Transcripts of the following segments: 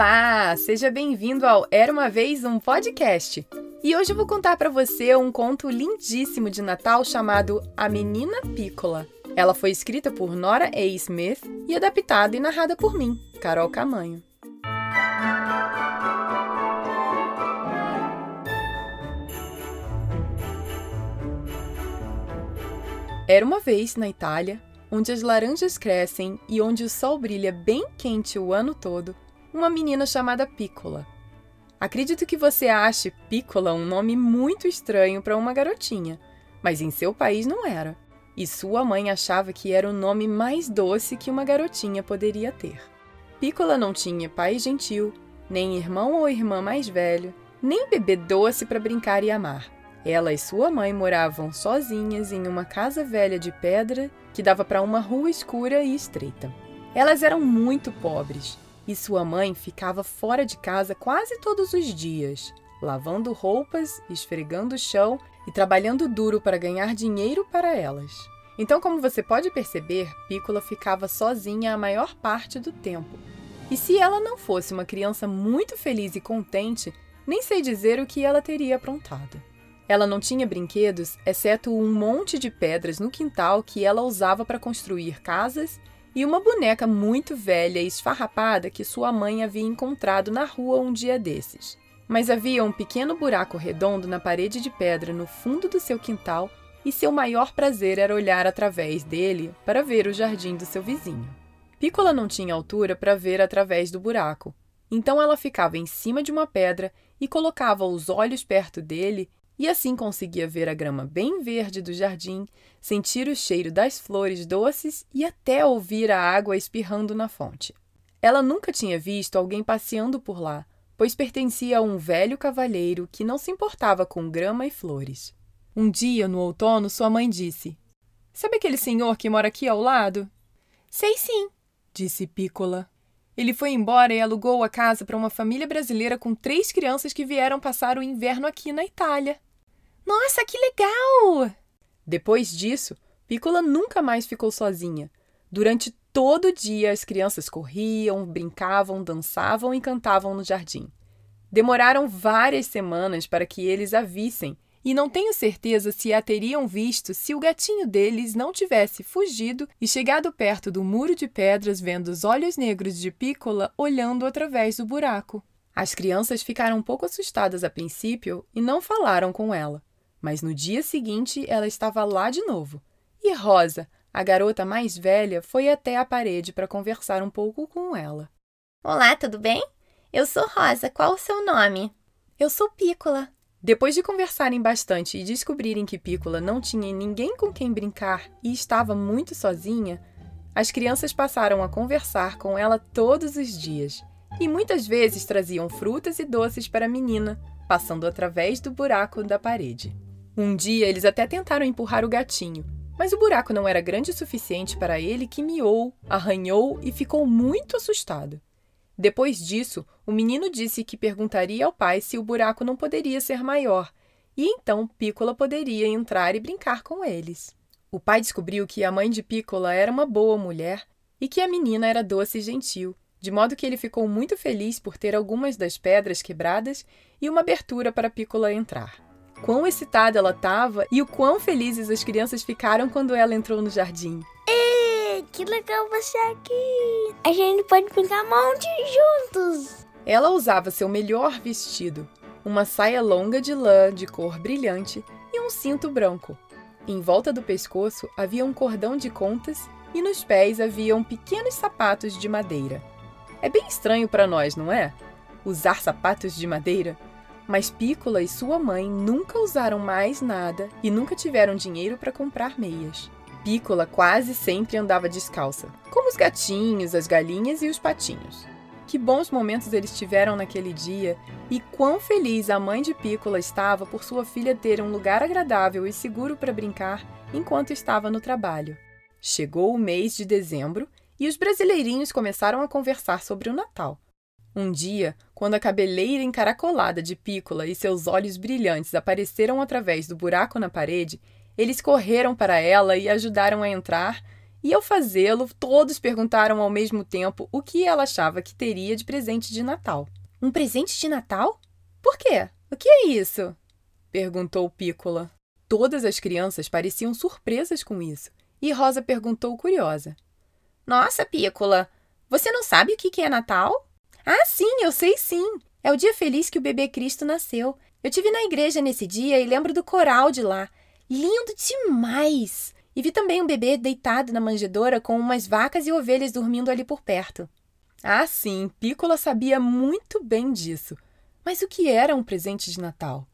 Olá, seja bem-vindo ao Era uma vez um podcast. E hoje eu vou contar para você um conto lindíssimo de Natal chamado A Menina Pícola. Ela foi escrita por Nora A. Smith e adaptada e narrada por mim, Carol Camanho. Era uma vez na Itália, onde as laranjas crescem e onde o sol brilha bem quente o ano todo, uma menina chamada Piccola. Acredito que você ache Piccola um nome muito estranho para uma garotinha, mas em seu país não era. E sua mãe achava que era o nome mais doce que uma garotinha poderia ter. Piccola não tinha pai gentil, nem irmão ou irmã mais velho, nem bebê doce para brincar e amar. Ela e sua mãe moravam sozinhas em uma casa velha de pedra que dava para uma rua escura e estreita. Elas eram muito pobres e sua mãe ficava fora de casa quase todos os dias, lavando roupas, esfregando o chão e trabalhando duro para ganhar dinheiro para elas. Então, como você pode perceber, Piccola ficava sozinha a maior parte do tempo. E se ela não fosse uma criança muito feliz e contente, nem sei dizer o que ela teria aprontado. Ela não tinha brinquedos, exceto um monte de pedras no quintal que ela usava para construir casas e uma boneca muito velha e esfarrapada que sua mãe havia encontrado na rua um dia desses. Mas havia um pequeno buraco redondo na parede de pedra no fundo do seu quintal e seu maior prazer era olhar através dele para ver o jardim do seu vizinho. Piccola não tinha altura para ver através do buraco, então ela ficava em cima de uma pedra e colocava os olhos perto dele e assim conseguia ver a grama bem verde do jardim, sentir o cheiro das flores doces e até ouvir a água espirrando na fonte. Ela nunca tinha visto alguém passeando por lá, pois pertencia a um velho cavalheiro que não se importava com grama e flores. Um dia, no outono, sua mãe disse: Sabe aquele senhor que mora aqui ao lado? Sei sim, disse Piccola. Ele foi embora e alugou a casa para uma família brasileira com três crianças que vieram passar o inverno aqui na Itália. Nossa, que legal! Depois disso, Piccola nunca mais ficou sozinha. Durante todo o dia, as crianças corriam, brincavam, dançavam e cantavam no jardim. Demoraram várias semanas para que eles a vissem, e não tenho certeza se a teriam visto se o gatinho deles não tivesse fugido e chegado perto do muro de pedras, vendo os olhos negros de Piccola olhando através do buraco. As crianças ficaram um pouco assustadas a princípio e não falaram com ela. Mas no dia seguinte ela estava lá de novo. E Rosa, a garota mais velha, foi até a parede para conversar um pouco com ela. Olá, tudo bem? Eu sou Rosa, qual o seu nome? Eu sou Pícola. Depois de conversarem bastante e descobrirem que Pícola não tinha ninguém com quem brincar e estava muito sozinha, as crianças passaram a conversar com ela todos os dias e muitas vezes traziam frutas e doces para a menina, passando através do buraco da parede. Um dia eles até tentaram empurrar o gatinho, mas o buraco não era grande o suficiente para ele que miou, arranhou e ficou muito assustado. Depois disso, o menino disse que perguntaria ao pai se o buraco não poderia ser maior, e então Piccola poderia entrar e brincar com eles. O pai descobriu que a mãe de Piccola era uma boa mulher e que a menina era doce e gentil, de modo que ele ficou muito feliz por ter algumas das pedras quebradas e uma abertura para Piccola entrar quão excitada ela estava e o quão felizes as crianças ficaram quando ela entrou no jardim. Ei, que legal você aqui! A gente pode brincar um monte juntos! Ela usava seu melhor vestido, uma saia longa de lã de cor brilhante e um cinto branco. Em volta do pescoço havia um cordão de contas e nos pés haviam pequenos sapatos de madeira. É bem estranho para nós, não é? Usar sapatos de madeira mas Pícola e sua mãe nunca usaram mais nada e nunca tiveram dinheiro para comprar meias. Pícola quase sempre andava descalça, como os gatinhos, as galinhas e os patinhos. Que bons momentos eles tiveram naquele dia e quão feliz a mãe de Pícola estava por sua filha ter um lugar agradável e seguro para brincar enquanto estava no trabalho. Chegou o mês de dezembro e os brasileirinhos começaram a conversar sobre o Natal. Um dia, quando a cabeleira encaracolada de Pícola e seus olhos brilhantes apareceram através do buraco na parede, eles correram para ela e ajudaram a entrar E ao fazê-lo, todos perguntaram ao mesmo tempo o que ela achava que teria de presente de Natal. Um presente de Natal? Por quê? O que é isso? perguntou Pícola. Todas as crianças pareciam surpresas com isso, e Rosa perguntou curiosa: Nossa, Pícola, você não sabe o que é Natal? Ah, sim, eu sei sim. É o dia feliz que o bebê Cristo nasceu. Eu tive na igreja nesse dia e lembro do coral de lá. Lindo demais! E vi também um bebê deitado na manjedoura com umas vacas e ovelhas dormindo ali por perto. Ah, sim, Pícola sabia muito bem disso. Mas o que era um presente de Natal?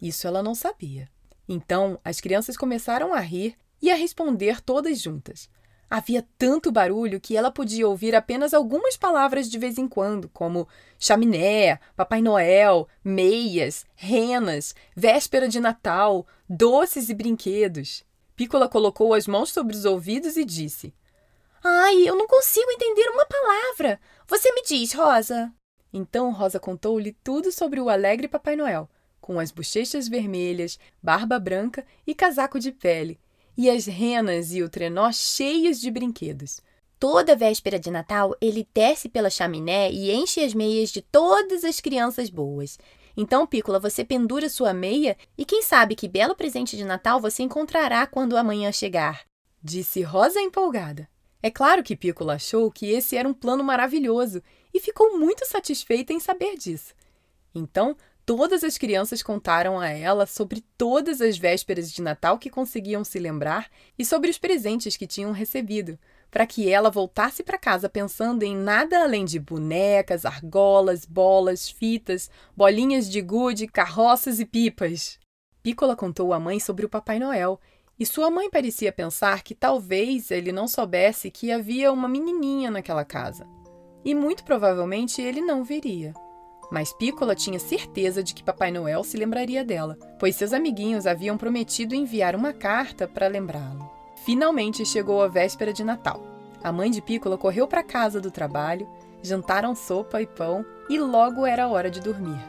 Isso ela não sabia. Então, as crianças começaram a rir e a responder todas juntas. Havia tanto barulho que ela podia ouvir apenas algumas palavras de vez em quando, como chaminé, Papai Noel, meias, renas, véspera de Natal, doces e brinquedos. Pícola colocou as mãos sobre os ouvidos e disse: Ai, eu não consigo entender uma palavra. Você me diz, Rosa. Então Rosa contou-lhe tudo sobre o alegre Papai Noel, com as bochechas vermelhas, barba branca e casaco de pele, e as renas e o trenó cheios de brinquedos. Toda véspera de Natal, ele desce pela chaminé e enche as meias de todas as crianças boas. Então, Pícola, você pendura sua meia e quem sabe que belo presente de Natal você encontrará quando amanhã chegar. Disse Rosa empolgada. É claro que Pícola achou que esse era um plano maravilhoso e ficou muito satisfeita em saber disso. Então, todas as crianças contaram a ela sobre todas as vésperas de Natal que conseguiam se lembrar e sobre os presentes que tinham recebido, para que ela voltasse para casa pensando em nada além de bonecas, argolas, bolas, fitas, bolinhas de gude, carroças e pipas. Pícola contou à mãe sobre o Papai Noel e sua mãe parecia pensar que talvez ele não soubesse que havia uma menininha naquela casa. E muito provavelmente ele não viria. Mas Pícola tinha certeza de que Papai Noel se lembraria dela, pois seus amiguinhos haviam prometido enviar uma carta para lembrá-lo. Finalmente chegou a véspera de Natal. A mãe de Pícola correu para casa do trabalho, jantaram sopa e pão e logo era hora de dormir.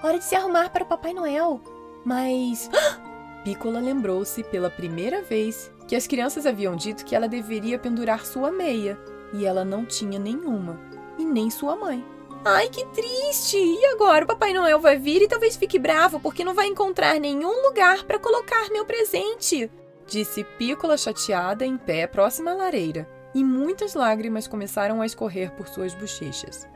Hora de se arrumar para o Papai Noel. Mas. Pícola lembrou-se pela primeira vez que as crianças haviam dito que ela deveria pendurar sua meia e ela não tinha nenhuma, e nem sua mãe. Ai, que triste! E agora o Papai Noel vai vir e talvez fique bravo porque não vai encontrar nenhum lugar para colocar meu presente disse Pícola chateada em pé próxima à lareira, e muitas lágrimas começaram a escorrer por suas bochechas.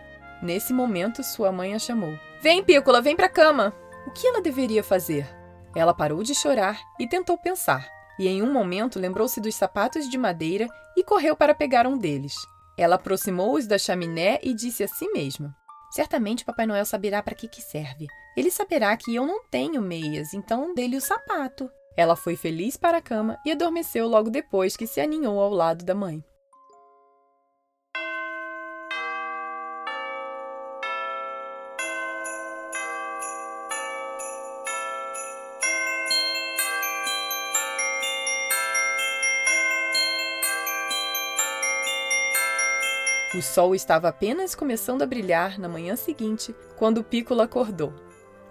Nesse momento, sua mãe a chamou. Vem, Pícola, vem para a cama! O que ela deveria fazer? Ela parou de chorar e tentou pensar, e em um momento lembrou-se dos sapatos de madeira e correu para pegar um deles. Ela aproximou-os da chaminé e disse a si mesma: Certamente Papai Noel saberá para que, que serve. Ele saberá que eu não tenho meias, então dê-lhe o sapato. Ela foi feliz para a cama e adormeceu logo depois que se aninhou ao lado da mãe. O sol estava apenas começando a brilhar na manhã seguinte quando Pícola acordou.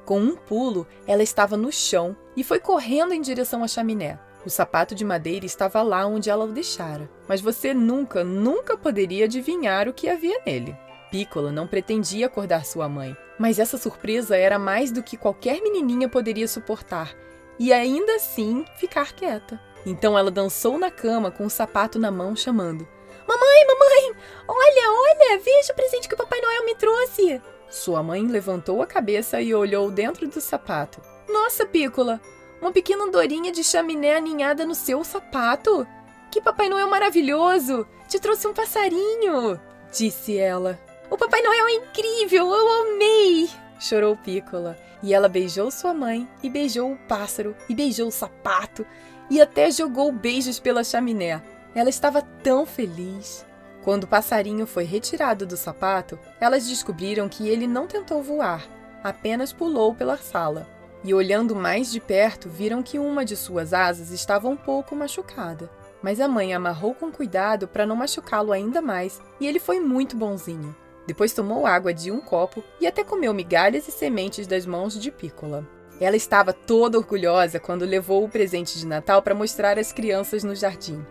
Com um pulo, ela estava no chão e foi correndo em direção à chaminé. O sapato de madeira estava lá onde ela o deixara, mas você nunca, nunca poderia adivinhar o que havia nele. Piccola não pretendia acordar sua mãe, mas essa surpresa era mais do que qualquer menininha poderia suportar, e ainda assim ficar quieta. Então ela dançou na cama com o sapato na mão, chamando: Mamãe, mamãe, olha, olha, veja o presente que o Papai Noel me trouxe. Sua mãe levantou a cabeça e olhou dentro do sapato. Nossa, Pícola! Uma pequena andorinha de chaminé aninhada no seu sapato? Que Papai Noel maravilhoso! Te trouxe um passarinho! Disse ela. O Papai Noel é incrível! Eu amei! Chorou Pícola. E ela beijou sua mãe, e beijou o pássaro, e beijou o sapato, e até jogou beijos pela chaminé. Ela estava tão feliz. Quando o passarinho foi retirado do sapato, elas descobriram que ele não tentou voar, apenas pulou pela sala. E olhando mais de perto, viram que uma de suas asas estava um pouco machucada. Mas a mãe amarrou com cuidado para não machucá-lo ainda mais, e ele foi muito bonzinho. Depois tomou água de um copo e até comeu migalhas e sementes das mãos de Pícola. Ela estava toda orgulhosa quando levou o presente de Natal para mostrar às crianças no jardim.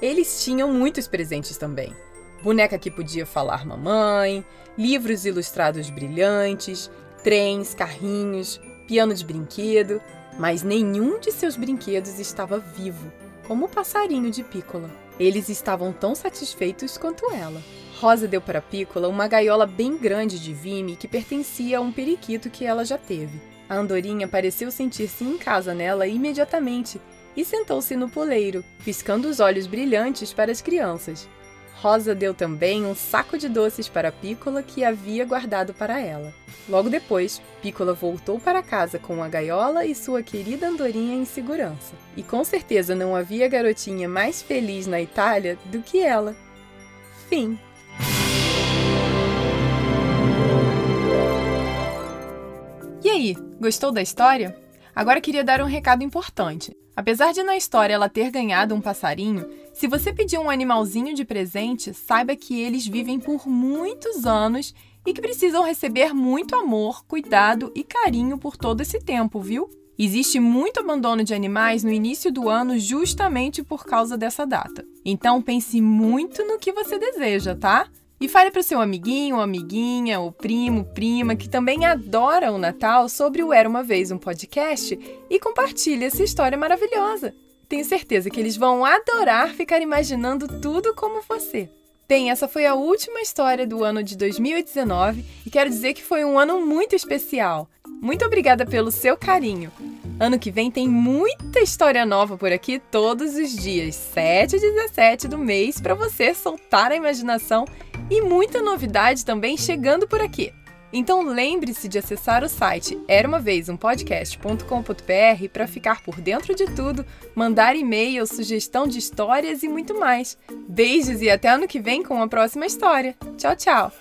Eles tinham muitos presentes também. Boneca que podia falar mamãe, livros ilustrados brilhantes, trens, carrinhos, piano de brinquedo, mas nenhum de seus brinquedos estava vivo, como o passarinho de Piccola. Eles estavam tão satisfeitos quanto ela. Rosa deu para Piccola uma gaiola bem grande de vime que pertencia a um periquito que ela já teve. A andorinha pareceu sentir-se em casa nela imediatamente e sentou-se no poleiro, piscando os olhos brilhantes para as crianças. Rosa deu também um saco de doces para Piccola que havia guardado para ela. Logo depois, Piccola voltou para casa com a gaiola e sua querida andorinha em segurança. E com certeza não havia garotinha mais feliz na Itália do que ela. Fim. E aí, gostou da história? Agora queria dar um recado importante. Apesar de na história ela ter ganhado um passarinho, se você pedir um animalzinho de presente, saiba que eles vivem por muitos anos e que precisam receber muito amor, cuidado e carinho por todo esse tempo, viu? Existe muito abandono de animais no início do ano justamente por causa dessa data. Então pense muito no que você deseja, tá? E fale para o seu amiguinho, amiguinha, ou primo, prima, que também adora o Natal sobre o Era Uma Vez um podcast e compartilhe essa história maravilhosa. Tenho certeza que eles vão adorar ficar imaginando tudo como você. Bem, essa foi a última história do ano de 2019 e quero dizer que foi um ano muito especial. Muito obrigada pelo seu carinho. Ano que vem tem muita história nova por aqui todos os dias, 7 e 17 do mês, para você soltar a imaginação e muita novidade também chegando por aqui. Então lembre-se de acessar o site era uma vez um podcast.com.br para ficar por dentro de tudo, mandar e-mail, sugestão de histórias e muito mais. Beijos e até ano que vem com a próxima história. Tchau, tchau.